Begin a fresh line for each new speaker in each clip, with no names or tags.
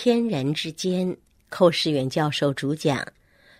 天人之间，寇世远教授主讲。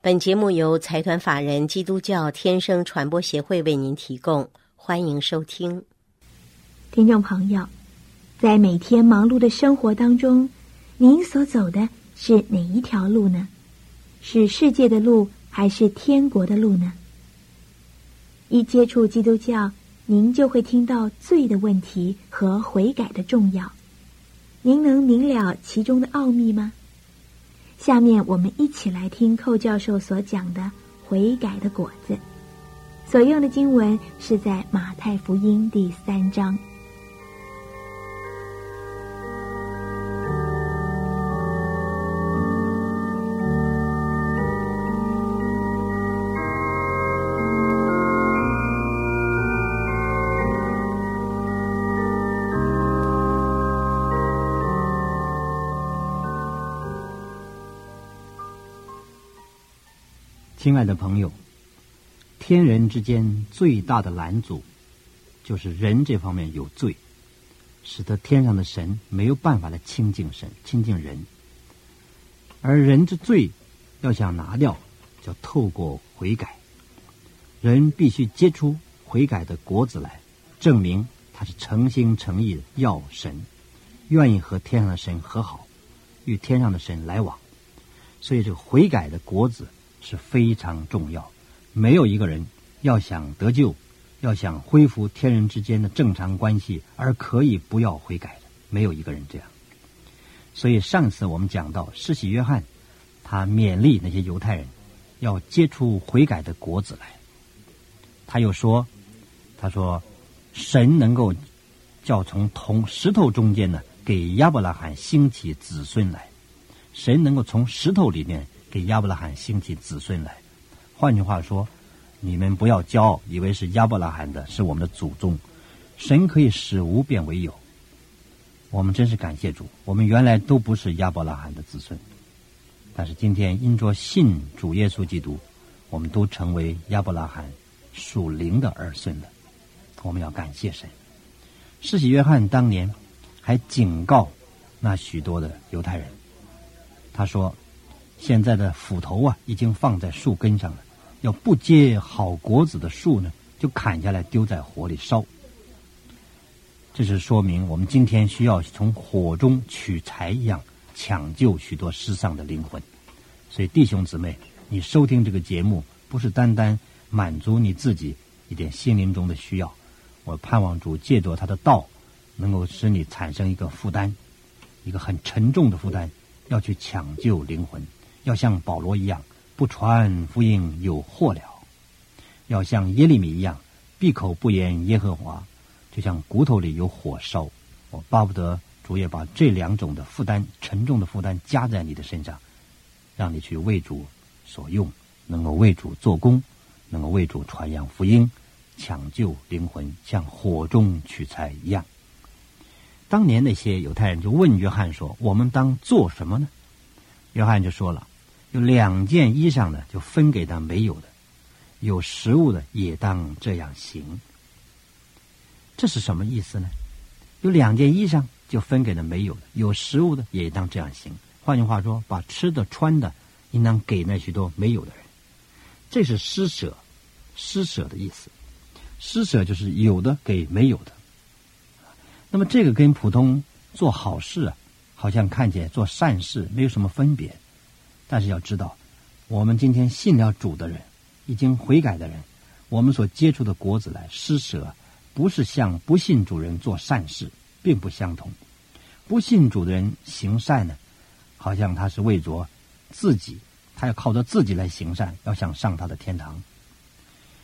本节目由财团法人基督教天生传播协会为您提供，欢迎收听。
听众朋友，在每天忙碌的生活当中，您所走的是哪一条路呢？是世界的路，还是天国的路呢？一接触基督教，您就会听到罪的问题和悔改的重要。您能明了其中的奥秘吗？下面我们一起来听寇教授所讲的悔改的果子。所用的经文是在马太福音第三章。
亲爱的朋友，天人之间最大的拦阻，就是人这方面有罪，使得天上的神没有办法来亲近神、亲近人。而人之罪要想拿掉，就透过悔改。人必须结出悔改的果子来，证明他是诚心诚意的要神，愿意和天上的神和好，与天上的神来往。所以，这个悔改的果子。是非常重要。没有一个人要想得救，要想恢复天人之间的正常关系，而可以不要悔改的，没有一个人这样。所以上次我们讲到，施洗约翰他勉励那些犹太人要结出悔改的果子来。他又说：“他说，神能够叫从同石头中间呢，给亚伯拉罕兴起子孙来。神能够从石头里面。”给亚伯拉罕兴起子孙来，换句话说，你们不要骄傲，以为是亚伯拉罕的，是我们的祖宗。神可以使无变为有。我们真是感谢主，我们原来都不是亚伯拉罕的子孙，但是今天因着信主耶稣基督，我们都成为亚伯拉罕属灵的儿孙了。我们要感谢神。世袭约翰当年还警告那许多的犹太人，他说。现在的斧头啊，已经放在树根上了。要不结好果子的树呢，就砍下来丢在火里烧。这是说明我们今天需要从火中取材一样，抢救许多失丧的灵魂。所以弟兄姊妹，你收听这个节目，不是单单满足你自己一点心灵中的需要。我盼望主借着他的道，能够使你产生一个负担，一个很沉重的负担，要去抢救灵魂。要像保罗一样，不传福音有祸了；要像耶利米一样，闭口不言耶和华，就像骨头里有火烧。我巴不得主也把这两种的负担、沉重的负担加在你的身上，让你去为主所用，能够为主做工，能够为主传扬福音，抢救灵魂，像火中取材一样。当年那些犹太人就问约翰说：“我们当做什么呢？”约翰就说了。有两件衣裳呢，就分给他没有的；有食物的，也当这样行。这是什么意思呢？有两件衣裳就分给了没有的；有食物的，也当这样行。换句话说，把吃的、穿的，应当给那许多没有的人。这是施舍，施舍的意思。施舍就是有的给没有的。那么，这个跟普通做好事啊，好像看起来做善事没有什么分别。但是要知道，我们今天信了主的人，已经悔改的人，我们所接触的果子来施舍，不是向不信主人做善事，并不相同。不信主的人行善呢，好像他是为着自己，他要靠着自己来行善，要想上他的天堂。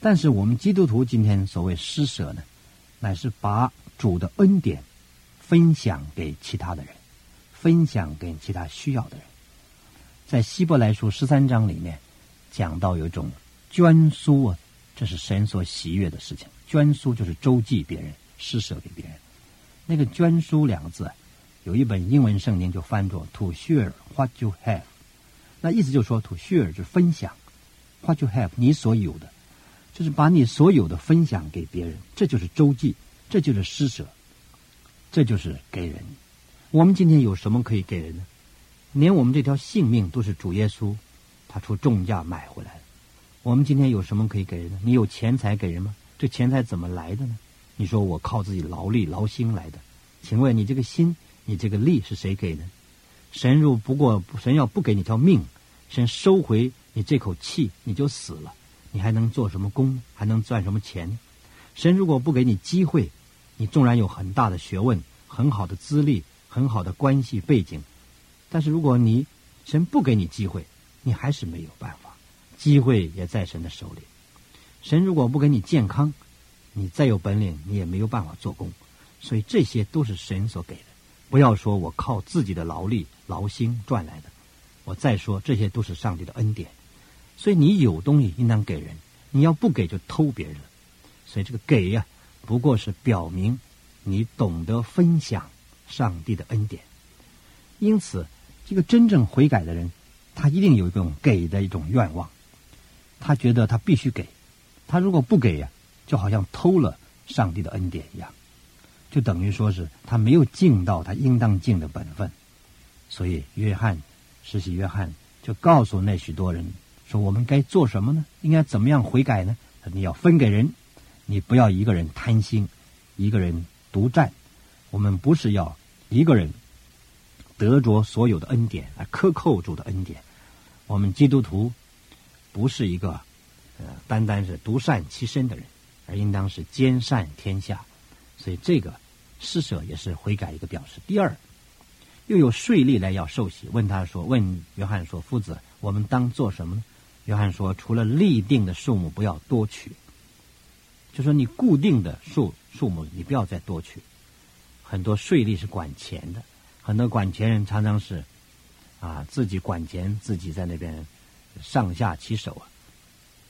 但是我们基督徒今天所谓施舍呢，乃是把主的恩典分享给其他的人，分享给其他需要的人。在希伯来书十三章里面，讲到有一种捐书啊，这是神所喜悦的事情。捐书就是周济别人，施舍给别人。那个捐书两个字，有一本英文圣经就翻作 “to share what you have”，那意思就是说 “to share” 就是分享，“what you have” 你所有的，就是把你所有的分享给别人，这就是周济，这就是施舍，这就是给人。我们今天有什么可以给人呢？连我们这条性命都是主耶稣他出重价买回来的。我们今天有什么可以给人呢？你有钱财给人吗？这钱财怎么来的呢？你说我靠自己劳力劳心来的，请问你这个心，你这个力是谁给的？神如不过神要不给你条命，神收回你这口气，你就死了，你还能做什么工？还能赚什么钱？神如果不给你机会，你纵然有很大的学问、很好的资历、很好的关系背景，但是如果你神不给你机会，你还是没有办法。机会也在神的手里。神如果不给你健康，你再有本领，你也没有办法做工，所以这些都是神所给的。不要说我靠自己的劳力劳心赚来的，我再说这些都是上帝的恩典。所以你有东西应当给人，你要不给就偷别人。所以这个给呀，不过是表明你懂得分享上帝的恩典。因此，这个真正悔改的人，他一定有一种给的一种愿望，他觉得他必须给，他如果不给呀。就好像偷了上帝的恩典一样，就等于说是他没有尽到他应当尽的本分，所以约翰，实习约翰就告诉那许多人说：“我们该做什么呢？应该怎么样悔改呢？你要分给人，你不要一个人贪心，一个人独占。我们不是要一个人得着所有的恩典而克扣住的恩典。我们基督徒不是一个呃单单是独善其身的人。”而应当是兼善天下，所以这个施舍也是悔改一个表示。第二，又有税吏来要受洗，问他说：“问约翰说，夫子，我们当做什么呢？”约翰说：“除了立定的数目，不要多取。就说你固定的数数目，你不要再多取。很多税吏是管钱的，很多管钱人常常是啊自己管钱，自己在那边上下其手啊，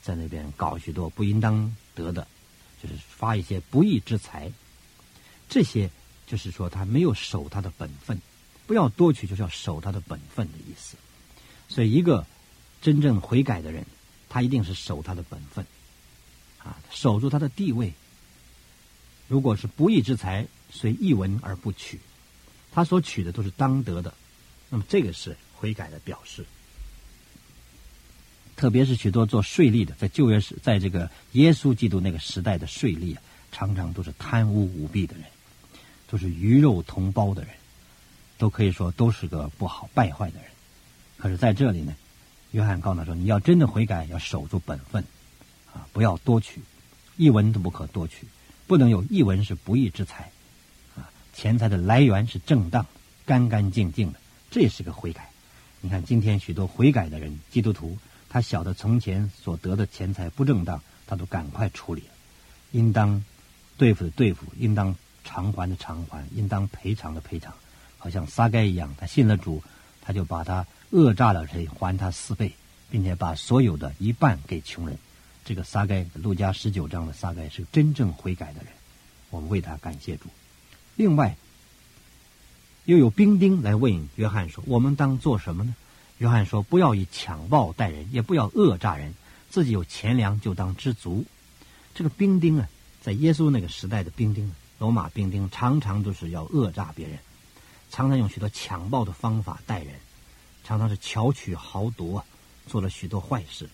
在那边搞许多不应当得的。”就是发一些不义之财，这些就是说他没有守他的本分，不要多取，就是要守他的本分的意思。所以，一个真正悔改的人，他一定是守他的本分，啊，守住他的地位。如果是不义之财，随一文而不取，他所取的都是当得的，那么这个是悔改的表示。特别是许多做税吏的，在旧约时，在这个耶稣基督那个时代的税吏啊，常常都是贪污舞弊的人，都是鱼肉同胞的人，都可以说都是个不好败坏的人。可是在这里呢，约翰告诉他说：“你要真的悔改，要守住本分，啊，不要多取，一文都不可多取，不能有一文是不义之财，钱财的来源是正当、干干净净的，这也是个悔改。你看今天许多悔改的人，基督徒。”他晓得从前所得的钱财不正当，他都赶快处理了。应当对付的对付，应当偿还的偿还，应当赔偿的赔偿。好像撒该一样，他信了主，他就把他讹诈了谁还他四倍，并且把所有的一半给穷人。这个撒该，路加十九章的撒该是真正悔改的人，我们为他感谢主。另外，又有兵丁来问约翰说：“我们当做什么呢？”约翰说：“不要以强暴待人，也不要讹诈人。自己有钱粮就当知足。”这个兵丁啊，在耶稣那个时代的兵丁，罗马兵丁常常都是要讹诈别人，常常用许多强暴的方法待人，常常是巧取豪夺，做了许多坏事。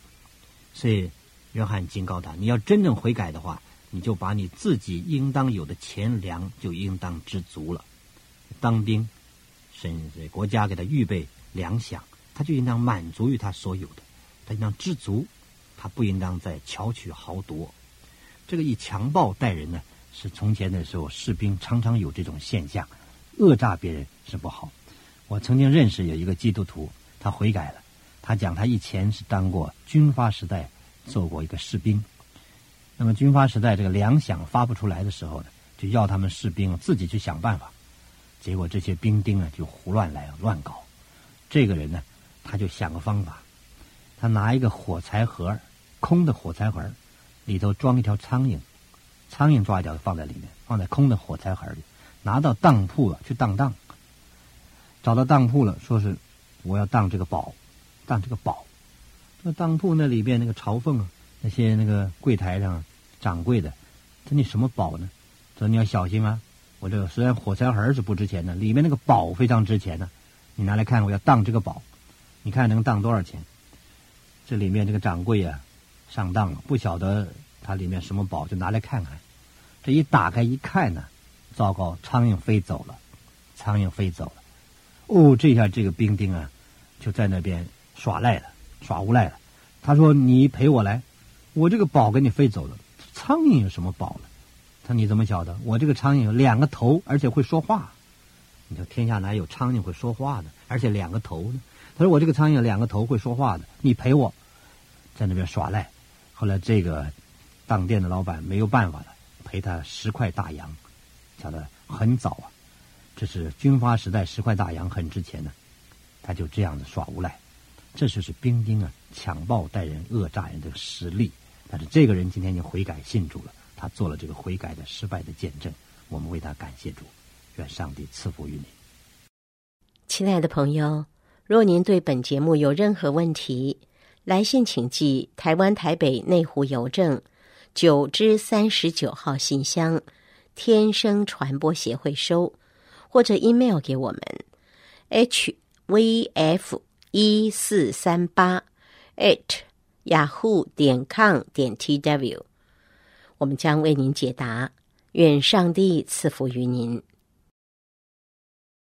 所以，约翰警告他：“你要真正悔改的话，你就把你自己应当有的钱粮就应当知足了。当兵，甚至国家给他预备粮饷。”他就应当满足于他所有的，他应当知足，他不应当再巧取豪夺。这个以强暴待人呢，是从前的时候士兵常常有这种现象，讹诈别人是不好。我曾经认识有一个基督徒，他悔改了，他讲他以前是当过军阀时代做过一个士兵，那么军阀时代这个粮饷发不出来的时候呢，就要他们士兵自己去想办法，结果这些兵丁呢就胡乱来乱搞，这个人呢。他就想个方法，他拿一个火柴盒，空的火柴盒，里头装一条苍蝇，苍蝇抓一条放在里面，放在空的火柴盒里，拿到当铺了去当当，找到当铺了，说是我要当这个宝，当这个宝。那当铺那里边那个朝奉啊，那些那个柜台上掌柜的，说你什么宝呢？说你要小心啊，我这个虽然火柴盒是不值钱的，里面那个宝非常值钱呢。你拿来看，我要当这个宝，你看能当多少钱？这里面这个掌柜啊，上当了，不晓得它里面什么宝，就拿来看看。这一打开一看呢，糟糕，苍蝇飞走了，苍蝇飞走了。哦，这下这个兵丁啊，就在那边耍赖了，耍无赖了。他说：“你陪我来，我这个宝给你飞走了。苍蝇有什么宝呢？他：“你怎么晓得？我这个苍蝇有两个头，而且会说话。你说天下哪有苍蝇会说话的？而且两个头呢？”他说：“我这个苍蝇两个头会说话的，你陪我，在那边耍赖。”后来这个当店的老板没有办法了，赔他十块大洋，晓得很早啊，这是军阀时代，十块大洋很值钱的。他就这样子耍无赖，这就是兵丁啊强暴待人、恶诈人的实力。但是这个人今天已经悔改信主了，他做了这个悔改的失败的见证，我们为他感谢主，愿上帝赐福于你，
亲爱的朋友。若您对本节目有任何问题，来信请寄台湾台北内湖邮政九之三十九号信箱，天生传播协会收，或者 email 给我们 h v f 一四三八 at yahoo 点 com 点 t w，我们将为您解答。愿上帝赐福于您。